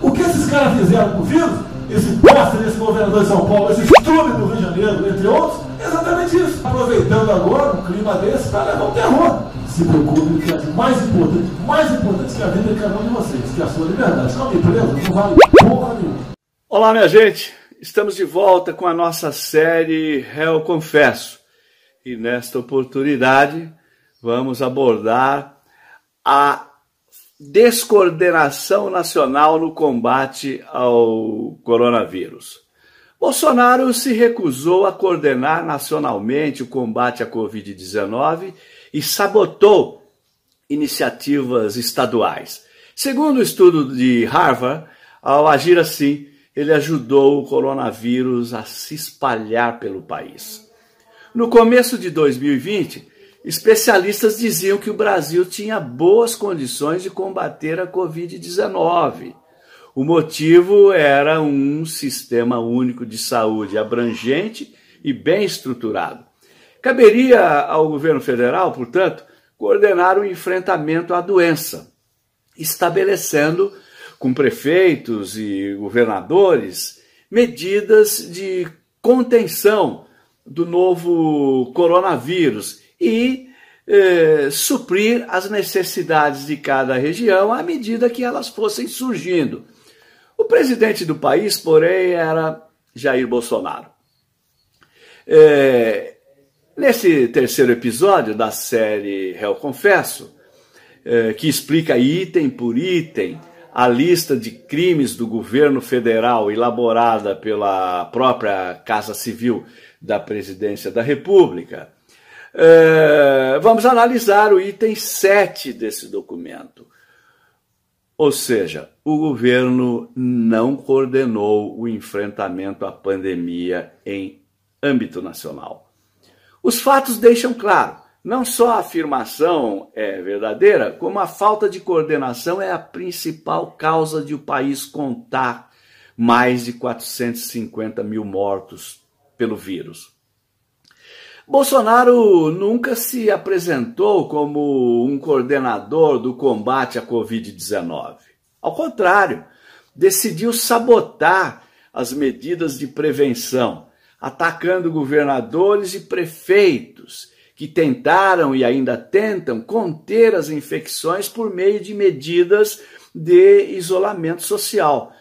O que esses caras fizeram com o vírus, esse bosta desse governador de São Paulo, esse estudo do Rio de Janeiro, entre outros, é exatamente isso. Aproveitando agora um clima desse para levar o terror. Se preocupe que é mais importante, mais importante que a vida de cada um de vocês, que é a sua liberdade. Não me preso, não vale porra nenhuma. Olá, minha gente. Estamos de volta com a nossa série Réu Confesso. E nesta oportunidade vamos abordar a descoordenação nacional no combate ao coronavírus. Bolsonaro se recusou a coordenar nacionalmente o combate à Covid-19 e sabotou iniciativas estaduais. Segundo o estudo de Harvard, ao agir assim, ele ajudou o coronavírus a se espalhar pelo país. No começo de 2020, especialistas diziam que o Brasil tinha boas condições de combater a Covid-19. O motivo era um sistema único de saúde abrangente e bem estruturado. Caberia ao governo federal, portanto, coordenar o enfrentamento à doença, estabelecendo com prefeitos e governadores medidas de contenção do novo coronavírus e eh, suprir as necessidades de cada região à medida que elas fossem surgindo. O presidente do país, porém, era Jair Bolsonaro. É, nesse terceiro episódio da série Réu Confesso, é, que explica item por item a lista de crimes do governo federal elaborada pela própria Casa Civil da Presidência da República, é, vamos analisar o item 7 desse documento. Ou seja, o governo não coordenou o enfrentamento à pandemia em âmbito nacional. Os fatos deixam claro não só a afirmação é verdadeira, como a falta de coordenação é a principal causa de o país contar mais de 450 mil mortos pelo vírus. Bolsonaro nunca se apresentou como um coordenador do combate à Covid-19. Ao contrário, decidiu sabotar as medidas de prevenção, atacando governadores e prefeitos que tentaram e ainda tentam conter as infecções por meio de medidas de isolamento social.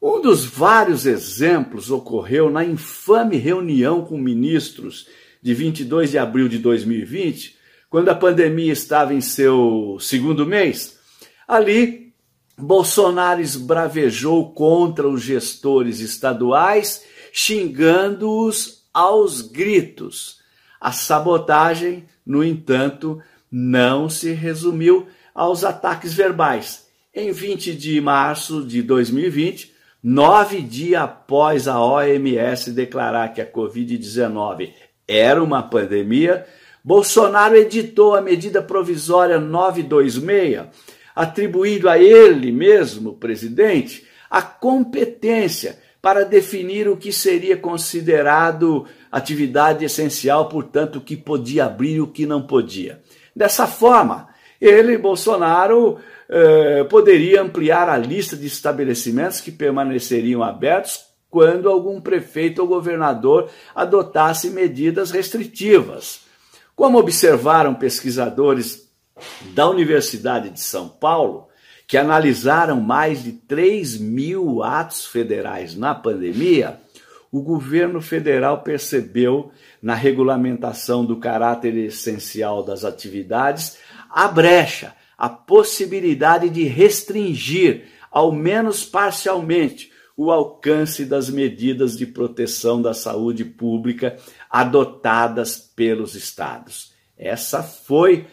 Um dos vários exemplos ocorreu na infame reunião com ministros de 22 de abril de 2020, quando a pandemia estava em seu segundo mês. Ali, Bolsonaro esbravejou contra os gestores estaduais, xingando-os aos gritos a sabotagem, no entanto, não se resumiu aos ataques verbais. Em 20 de março de 2020, nove dias após a OMS declarar que a Covid-19 era uma pandemia, Bolsonaro editou a medida provisória 926, atribuindo a ele mesmo, presidente, a competência para definir o que seria considerado atividade essencial, portanto, o que podia abrir e o que não podia. Dessa forma, ele, Bolsonaro, eh, poderia ampliar a lista de estabelecimentos que permaneceriam abertos quando algum prefeito ou governador adotasse medidas restritivas. Como observaram pesquisadores da Universidade de São Paulo, que analisaram mais de 3 mil atos federais na pandemia, o governo federal percebeu na regulamentação do caráter essencial das atividades a brecha, a possibilidade de restringir, ao menos parcialmente, o alcance das medidas de proteção da saúde pública adotadas pelos estados. Essa foi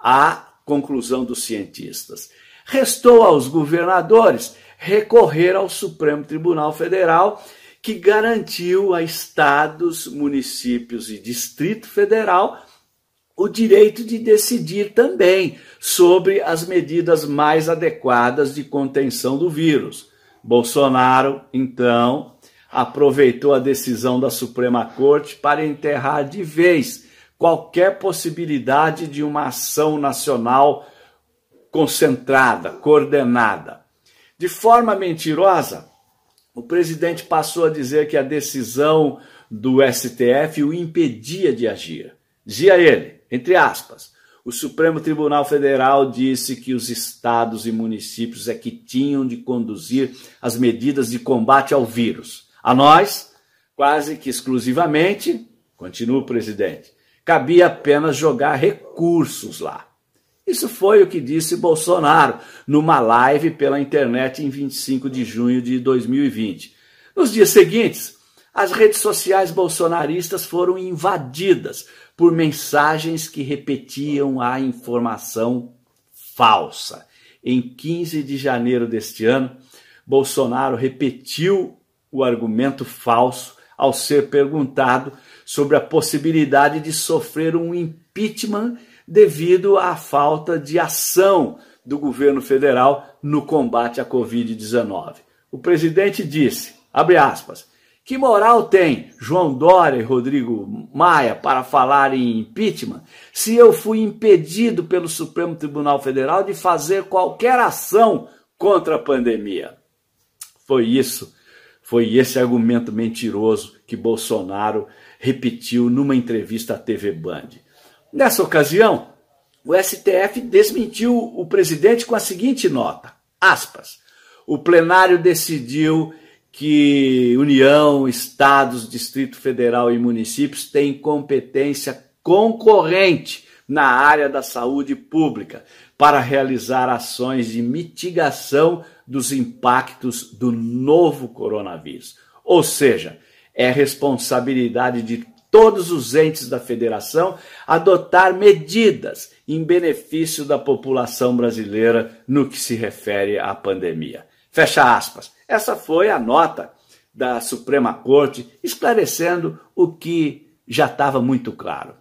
a conclusão dos cientistas. Restou aos governadores recorrer ao Supremo Tribunal Federal, que garantiu a estados, municípios e Distrito Federal o direito de decidir também sobre as medidas mais adequadas de contenção do vírus. Bolsonaro, então, aproveitou a decisão da Suprema Corte para enterrar de vez qualquer possibilidade de uma ação nacional concentrada, coordenada. De forma mentirosa, o presidente passou a dizer que a decisão do STF o impedia de agir. Dizia ele, entre aspas, o Supremo Tribunal Federal disse que os estados e municípios é que tinham de conduzir as medidas de combate ao vírus. A nós, quase que exclusivamente, continua o presidente, cabia apenas jogar recursos lá. Isso foi o que disse Bolsonaro numa live pela internet em 25 de junho de 2020. Nos dias seguintes, as redes sociais bolsonaristas foram invadidas por mensagens que repetiam a informação falsa. Em 15 de janeiro deste ano, Bolsonaro repetiu o argumento falso ao ser perguntado sobre a possibilidade de sofrer um impeachment devido à falta de ação do governo federal no combate à Covid-19. O presidente disse, abre aspas, que moral tem João Dória e Rodrigo Maia para falar em impeachment se eu fui impedido pelo Supremo Tribunal Federal de fazer qualquer ação contra a pandemia? Foi isso, foi esse argumento mentiroso que Bolsonaro repetiu numa entrevista à TV Band. Nessa ocasião, o STF desmentiu o presidente com a seguinte nota: aspas. O plenário decidiu que União, Estados, Distrito Federal e municípios têm competência concorrente na área da saúde pública para realizar ações de mitigação dos impactos do novo coronavírus. Ou seja, é responsabilidade de todos os entes da federação adotar medidas em benefício da população brasileira no que se refere à pandemia. Fecha aspas. Essa foi a nota da Suprema Corte esclarecendo o que já estava muito claro.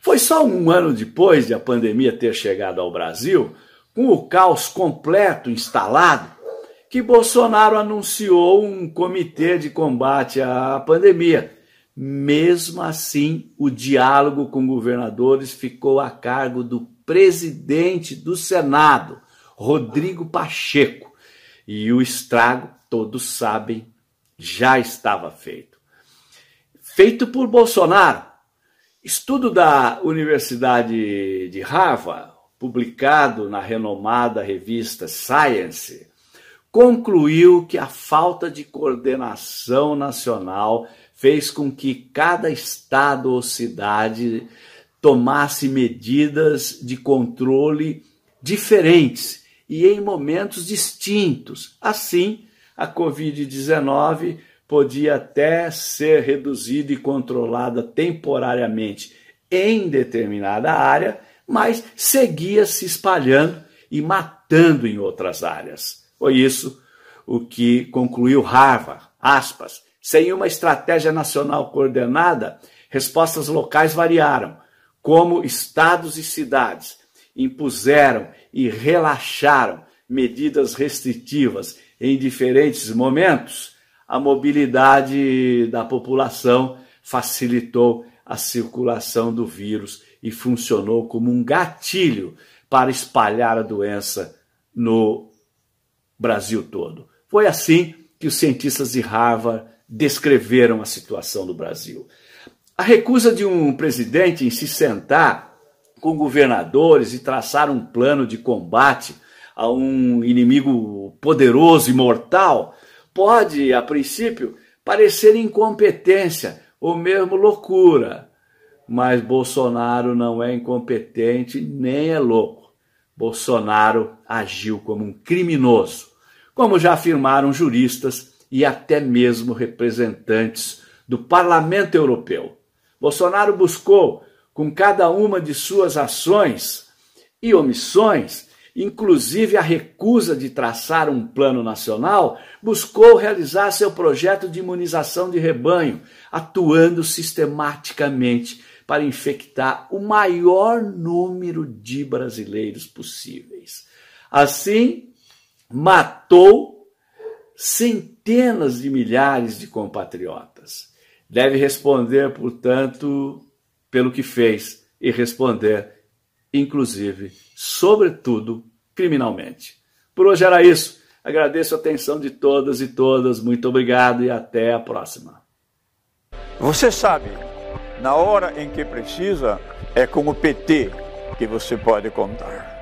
Foi só um ano depois de a pandemia ter chegado ao Brasil, com o caos completo instalado, que Bolsonaro anunciou um comitê de combate à pandemia, mesmo assim, o diálogo com governadores ficou a cargo do presidente do Senado, Rodrigo Pacheco, e o estrago, todos sabem, já estava feito. Feito por Bolsonaro. Estudo da Universidade de Harvard, publicado na renomada revista Science, concluiu que a falta de coordenação nacional fez com que cada estado ou cidade tomasse medidas de controle diferentes e em momentos distintos. Assim, a Covid-19 podia até ser reduzida e controlada temporariamente em determinada área, mas seguia se espalhando e matando em outras áreas. Foi isso o que concluiu Harvard, aspas, sem uma estratégia nacional coordenada, respostas locais variaram, como estados e cidades impuseram e relaxaram medidas restritivas em diferentes momentos, a mobilidade da população facilitou a circulação do vírus e funcionou como um gatilho para espalhar a doença no Brasil todo. Foi assim que os cientistas de Harvard descreveram a situação do Brasil. A recusa de um presidente em se sentar com governadores e traçar um plano de combate a um inimigo poderoso e mortal pode, a princípio, parecer incompetência ou mesmo loucura. Mas Bolsonaro não é incompetente nem é louco. Bolsonaro agiu como um criminoso, como já afirmaram juristas e até mesmo representantes do Parlamento Europeu. Bolsonaro buscou, com cada uma de suas ações e omissões, inclusive a recusa de traçar um plano nacional, buscou realizar seu projeto de imunização de rebanho, atuando sistematicamente para infectar o maior número de brasileiros possíveis. Assim, matou centenas de milhares de compatriotas. Deve responder, portanto, pelo que fez e responder, inclusive, sobretudo criminalmente. Por hoje era isso. Agradeço a atenção de todas e todas. Muito obrigado e até a próxima. Você sabe, na hora em que precisa, é com o PT que você pode contar.